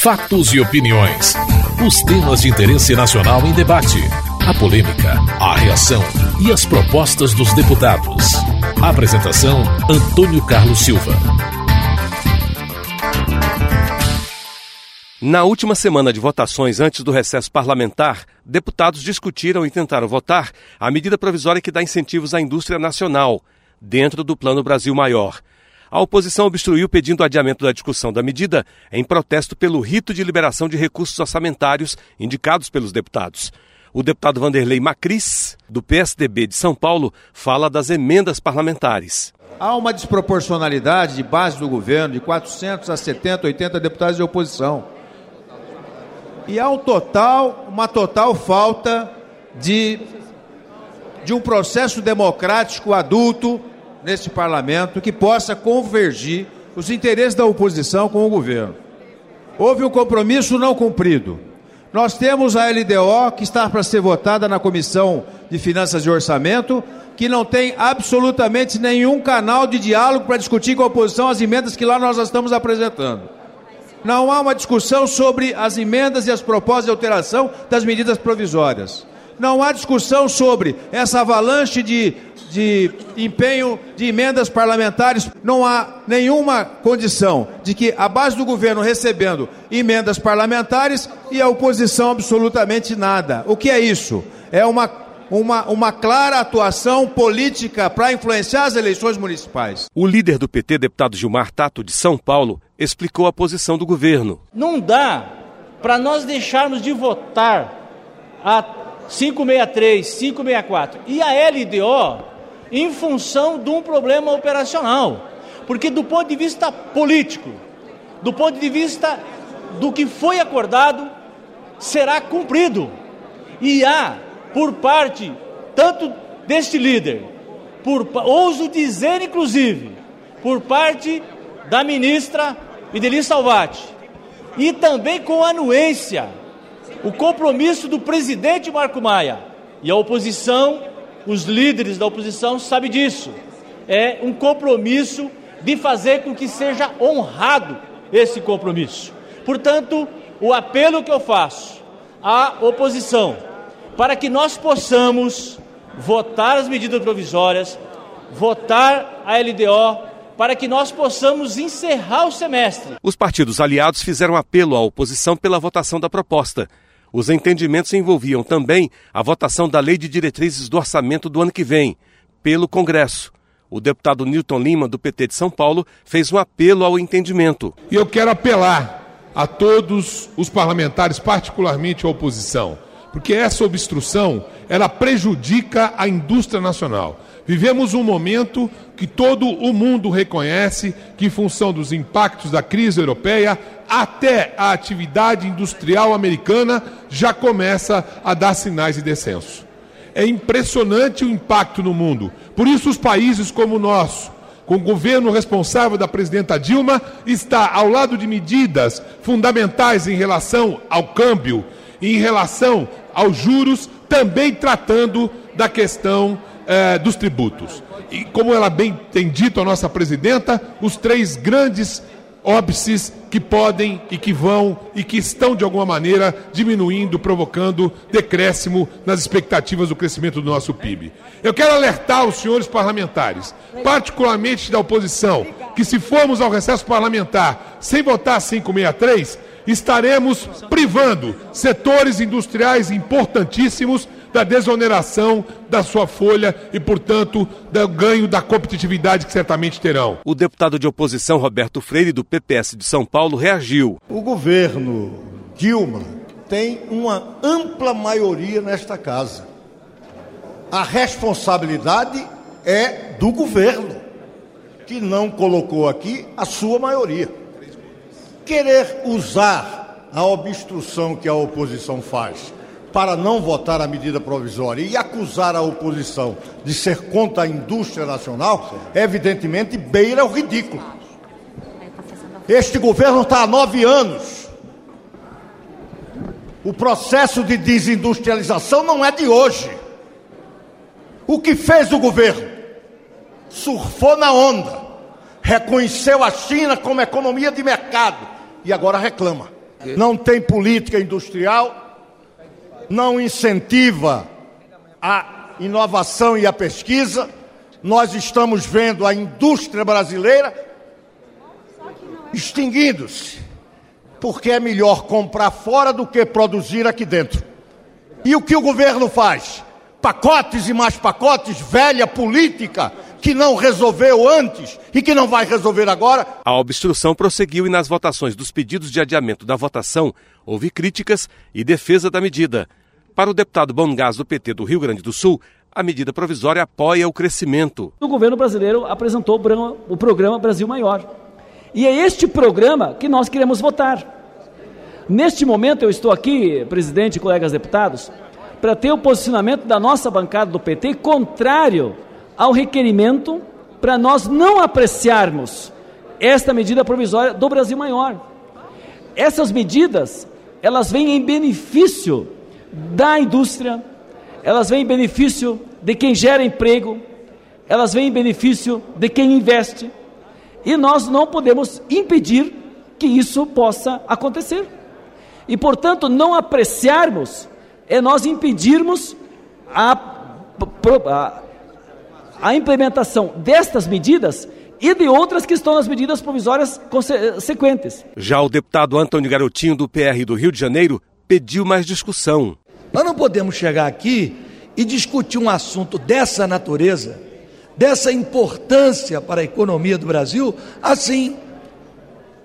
Fatos e opiniões. Os temas de interesse nacional em debate. A polêmica, a reação e as propostas dos deputados. Apresentação: Antônio Carlos Silva. Na última semana de votações antes do recesso parlamentar, deputados discutiram e tentaram votar a medida provisória que dá incentivos à indústria nacional, dentro do Plano Brasil Maior. A oposição obstruiu pedindo o adiamento da discussão da medida em protesto pelo rito de liberação de recursos orçamentários indicados pelos deputados. O deputado Vanderlei Macris, do PSDB de São Paulo, fala das emendas parlamentares. Há uma desproporcionalidade de base do governo de 400 a 70, 80 deputados de oposição. E há um total, uma total falta de, de um processo democrático adulto neste parlamento que possa convergir os interesses da oposição com o governo. Houve um compromisso não cumprido. Nós temos a LDO que está para ser votada na Comissão de Finanças e Orçamento, que não tem absolutamente nenhum canal de diálogo para discutir com a oposição as emendas que lá nós estamos apresentando. Não há uma discussão sobre as emendas e as propostas de alteração das medidas provisórias. Não há discussão sobre essa avalanche de de empenho de emendas parlamentares, não há nenhuma condição de que a base do governo recebendo emendas parlamentares e a oposição absolutamente nada. O que é isso? É uma, uma, uma clara atuação política para influenciar as eleições municipais. O líder do PT, deputado Gilmar Tato, de São Paulo, explicou a posição do governo. Não dá para nós deixarmos de votar a 563, 564 e a LDO em função de um problema operacional. Porque, do ponto de vista político, do ponto de vista do que foi acordado, será cumprido. E há, por parte tanto deste líder, por, ouso dizer inclusive, por parte da ministra Ideli Salvati, e também com anuência, o compromisso do presidente Marco Maia e a oposição os líderes da oposição sabem disso. É um compromisso de fazer com que seja honrado esse compromisso. Portanto, o apelo que eu faço à oposição para que nós possamos votar as medidas provisórias, votar a LDO, para que nós possamos encerrar o semestre. Os partidos aliados fizeram apelo à oposição pela votação da proposta. Os entendimentos envolviam também a votação da Lei de Diretrizes do Orçamento do ano que vem, pelo Congresso. O deputado Newton Lima, do PT de São Paulo, fez um apelo ao entendimento. E eu quero apelar a todos os parlamentares, particularmente a oposição, porque essa obstrução ela prejudica a indústria nacional. Vivemos um momento que todo o mundo reconhece que, em função dos impactos da crise europeia, até a atividade industrial americana já começa a dar sinais de descenso. É impressionante o impacto no mundo. Por isso, os países como o nosso, com o governo responsável da presidenta Dilma, está ao lado de medidas fundamentais em relação ao câmbio, em relação aos juros, também tratando da questão eh, dos tributos. E como ela bem tem dito a nossa presidenta, os três grandes óbices que podem e que vão e que estão de alguma maneira diminuindo, provocando decréscimo nas expectativas do crescimento do nosso PIB. Eu quero alertar os senhores parlamentares, particularmente da oposição, que se formos ao recesso parlamentar sem votar 563, estaremos privando setores industriais importantíssimos da desoneração da sua folha e, portanto, do ganho da competitividade que certamente terão. O deputado de oposição Roberto Freire, do PPS de São Paulo, reagiu. O governo Dilma tem uma ampla maioria nesta casa. A responsabilidade é do governo, que não colocou aqui a sua maioria. Querer usar a obstrução que a oposição faz para não votar a medida provisória e acusar a oposição de ser contra a indústria nacional, evidentemente beira o ridículo. Este governo está há nove anos. O processo de desindustrialização não é de hoje. O que fez o governo? Surfou na onda, reconheceu a China como economia de mercado e agora reclama. não tem política industrial, não incentiva a inovação e a pesquisa. Nós estamos vendo a indústria brasileira extinguindo-se, porque é melhor comprar fora do que produzir aqui dentro. E o que o governo faz? Pacotes e mais pacotes, velha política que não resolveu antes e que não vai resolver agora. A obstrução prosseguiu e nas votações dos pedidos de adiamento da votação houve críticas e defesa da medida. Para o deputado Bongás do PT do Rio Grande do Sul, a medida provisória apoia o crescimento. O governo brasileiro apresentou o programa Brasil Maior. E é este programa que nós queremos votar. Neste momento eu estou aqui, presidente e colegas deputados, para ter o posicionamento da nossa bancada do PT contrário ao requerimento para nós não apreciarmos esta medida provisória do Brasil Maior. Essas medidas, elas vêm em benefício da indústria, elas vêm em benefício de quem gera emprego, elas vêm em benefício de quem investe, e nós não podemos impedir que isso possa acontecer. E, portanto, não apreciarmos é nós impedirmos a, a a implementação destas medidas e de outras que estão nas medidas provisórias consequentes. Já o deputado Antônio Garotinho, do PR do Rio de Janeiro, pediu mais discussão. Nós não podemos chegar aqui e discutir um assunto dessa natureza, dessa importância para a economia do Brasil, assim,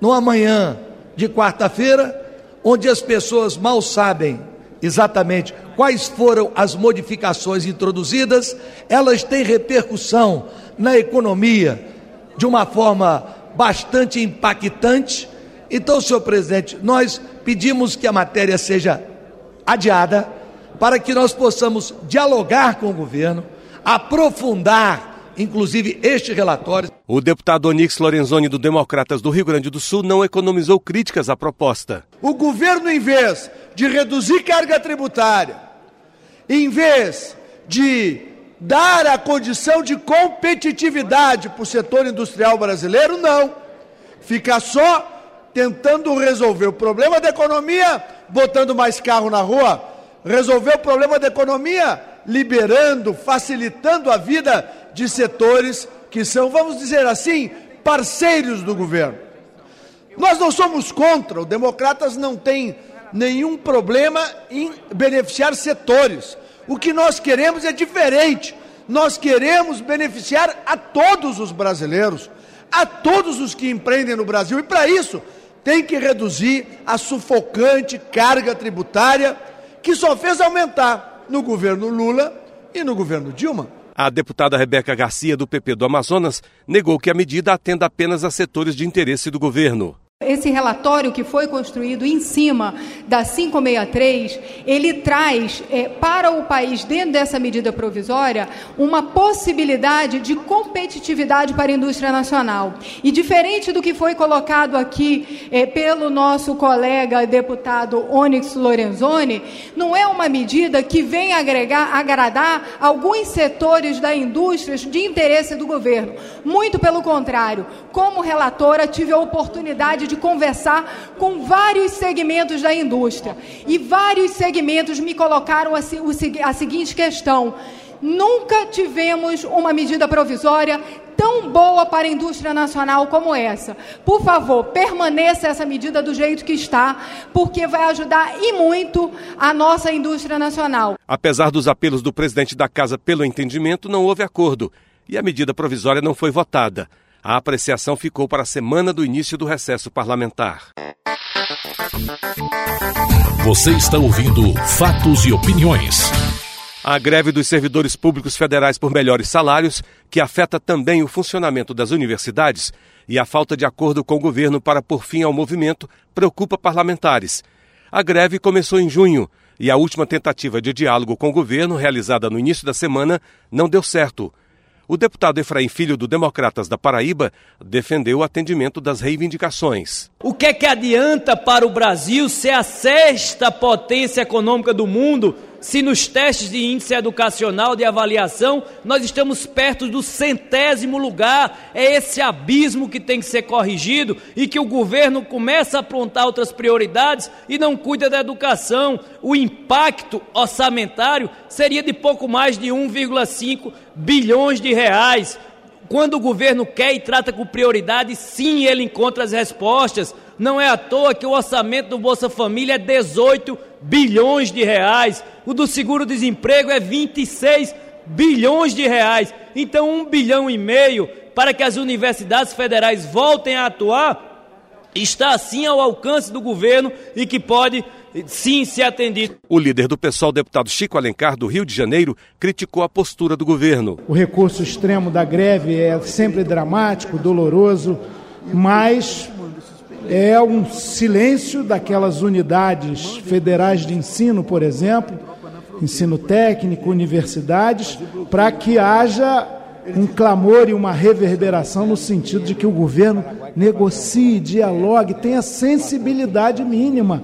no amanhã de quarta-feira, onde as pessoas mal sabem exatamente quais foram as modificações introduzidas, elas têm repercussão na economia de uma forma bastante impactante. Então, senhor presidente, nós pedimos que a matéria seja adiada para que nós possamos dialogar com o governo, aprofundar inclusive este relatório. O deputado Onix Lorenzoni do Democratas do Rio Grande do Sul não economizou críticas à proposta. O governo, em vez de reduzir carga tributária, em vez de dar a condição de competitividade para o setor industrial brasileiro, não. Fica só tentando resolver o problema da economia, botando mais carro na rua, resolver o problema da economia, liberando, facilitando a vida de setores que são, vamos dizer assim, parceiros do governo. Nós não somos contra, os democratas não têm nenhum problema em beneficiar setores. O que nós queremos é diferente. Nós queremos beneficiar a todos os brasileiros, a todos os que empreendem no Brasil. E para isso, tem que reduzir a sufocante carga tributária que só fez aumentar no governo Lula e no governo Dilma. A deputada Rebeca Garcia, do PP do Amazonas, negou que a medida atenda apenas a setores de interesse do governo. Esse relatório que foi construído em cima da 563, ele traz é, para o país, dentro dessa medida provisória, uma possibilidade de competitividade para a indústria nacional. E diferente do que foi colocado aqui é, pelo nosso colega deputado Onyx Lorenzoni, não é uma medida que vem agregar, agradar alguns setores da indústria de interesse do governo. Muito pelo contrário, como relatora, tive a oportunidade de de conversar com vários segmentos da indústria. E vários segmentos me colocaram a, a seguinte questão: nunca tivemos uma medida provisória tão boa para a indústria nacional como essa. Por favor, permaneça essa medida do jeito que está, porque vai ajudar e muito a nossa indústria nacional. Apesar dos apelos do presidente da casa pelo entendimento, não houve acordo e a medida provisória não foi votada. A apreciação ficou para a semana do início do recesso parlamentar. Você está ouvindo Fatos e Opiniões. A greve dos servidores públicos federais por melhores salários, que afeta também o funcionamento das universidades, e a falta de acordo com o governo para pôr fim ao movimento, preocupa parlamentares. A greve começou em junho e a última tentativa de diálogo com o governo, realizada no início da semana, não deu certo. O deputado Efraim Filho, do Democratas da Paraíba, defendeu o atendimento das reivindicações. O que é que adianta para o Brasil ser a sexta potência econômica do mundo se nos testes de índice educacional de avaliação nós estamos perto do centésimo lugar. É esse abismo que tem que ser corrigido e que o governo começa a aprontar outras prioridades e não cuida da educação. O impacto orçamentário seria de pouco mais de 1,5 bilhões de reais. Quando o governo quer e trata com prioridade, sim, ele encontra as respostas. Não é à toa que o orçamento do Bolsa Família é 18 bilhões de reais, o do seguro-desemprego é 26 bilhões de reais. Então, um bilhão e meio para que as universidades federais voltem a atuar está assim ao alcance do governo e que pode sim ser atendido. O líder do PSOL, deputado Chico Alencar, do Rio de Janeiro, criticou a postura do governo. O recurso extremo da greve é sempre dramático, doloroso, mas é um silêncio daquelas unidades federais de ensino, por exemplo, ensino técnico, universidades, para que haja um clamor e uma reverberação no sentido de que o governo negocie, dialogue, tenha sensibilidade mínima.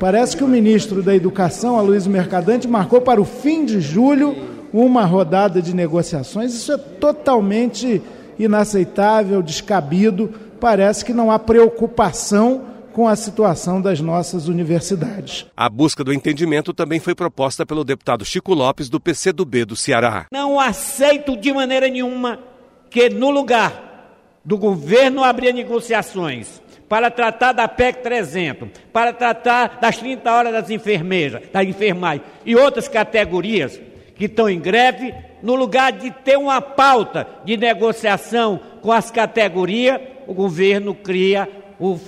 Parece que o ministro da Educação, Aloysio Mercadante, marcou para o fim de julho uma rodada de negociações. Isso é totalmente inaceitável, descabido parece que não há preocupação com a situação das nossas universidades. A busca do entendimento também foi proposta pelo deputado Chico Lopes, do PCdoB do Ceará. Não aceito de maneira nenhuma que, no lugar do governo abrir negociações para tratar da PEC 300, para tratar das 30 horas das enfermeiras, da enfermagem e outras categorias que estão em greve, no lugar de ter uma pauta de negociação com as categorias, o governo cria o,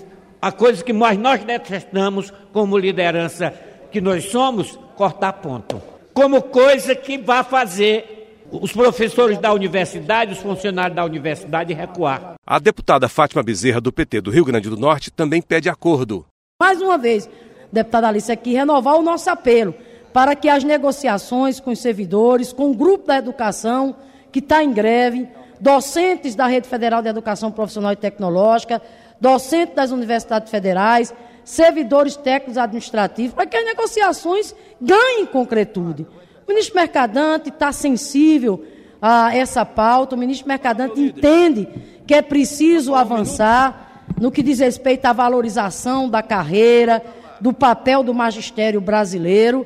a coisa que nós, nós detestamos como liderança que nós somos, cortar ponto. Como coisa que vai fazer os professores da universidade, os funcionários da universidade recuar. A deputada Fátima Bezerra, do PT do Rio Grande do Norte, também pede acordo. Mais uma vez, deputada Alice, aqui renovar o nosso apelo para que as negociações com os servidores, com o grupo da educação que está em greve, docentes da Rede Federal de Educação Profissional e Tecnológica, docentes das universidades federais, servidores técnicos administrativos, para que as negociações ganhem concretude. O ministro Mercadante está sensível a essa pauta, o ministro Mercadante entende que é preciso avançar no que diz respeito à valorização da carreira, do papel do magistério brasileiro.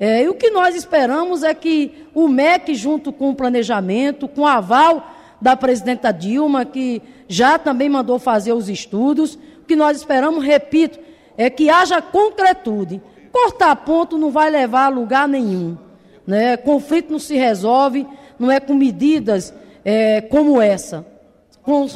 É, e o que nós esperamos é que o MEC, junto com o planejamento, com o aval da presidenta Dilma, que já também mandou fazer os estudos. O que nós esperamos, repito, é que haja concretude. Cortar ponto não vai levar a lugar nenhum. Né? Conflito não se resolve, não é com medidas é, como essa.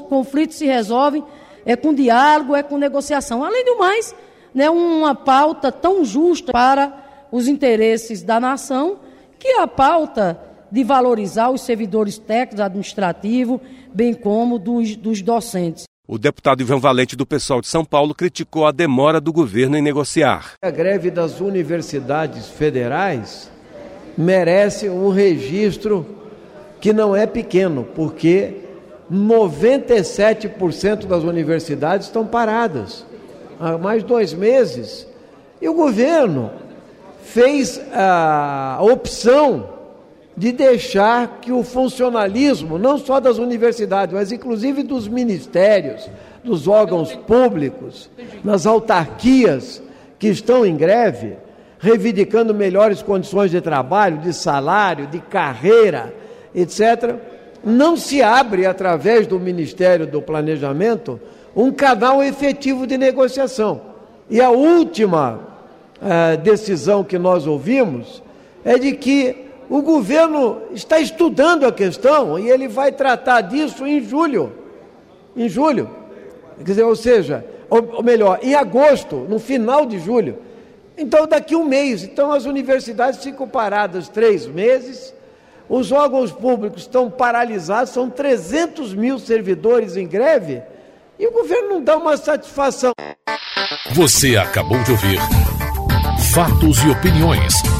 Conflito se resolve é com diálogo, é com negociação. Além do mais, né, uma pauta tão justa para os interesses da nação, que é a pauta de valorizar os servidores técnicos, administrativos, bem como dos, dos docentes. O deputado Ivan Valente, do Pessoal de São Paulo, criticou a demora do governo em negociar. A greve das universidades federais merece um registro que não é pequeno, porque 97% das universidades estão paradas há mais de dois meses. E o governo fez a opção de deixar que o funcionalismo, não só das universidades, mas inclusive dos ministérios, dos órgãos públicos, nas autarquias que estão em greve, reivindicando melhores condições de trabalho, de salário, de carreira, etc., não se abre através do Ministério do Planejamento um canal efetivo de negociação. E a última uh, decisão que nós ouvimos é de que o governo está estudando a questão e ele vai tratar disso em julho. Em julho. Quer dizer, ou seja, ou, ou melhor, em agosto, no final de julho. Então, daqui um mês. Então, as universidades ficam paradas três meses, os órgãos públicos estão paralisados, são 300 mil servidores em greve, e o governo não dá uma satisfação. Você acabou de ouvir Fatos e Opiniões